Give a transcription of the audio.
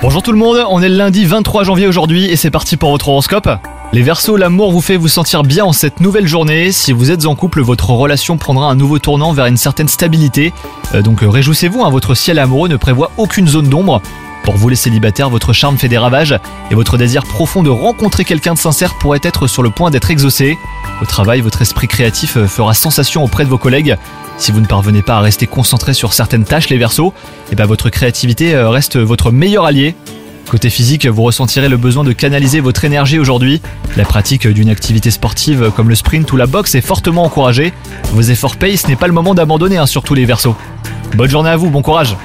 Bonjour tout le monde, on est le lundi 23 janvier aujourd'hui et c'est parti pour votre horoscope. Les Verseaux, l'amour vous fait vous sentir bien en cette nouvelle journée. Si vous êtes en couple, votre relation prendra un nouveau tournant vers une certaine stabilité. Euh, donc euh, réjouissez-vous, hein, votre ciel amoureux ne prévoit aucune zone d'ombre. Pour vous les célibataires, votre charme fait des ravages et votre désir profond de rencontrer quelqu'un de sincère pourrait être sur le point d'être exaucé. Au travail, votre esprit créatif euh, fera sensation auprès de vos collègues. Si vous ne parvenez pas à rester concentré sur certaines tâches, les Verseaux, eh ben votre créativité euh, reste votre meilleur allié. Côté physique, vous ressentirez le besoin de canaliser votre énergie aujourd'hui. La pratique d'une activité sportive comme le sprint ou la boxe est fortement encouragée. Vos efforts payent, ce n'est pas le moment d'abandonner, hein, surtout les Verseaux. Bonne journée à vous, bon courage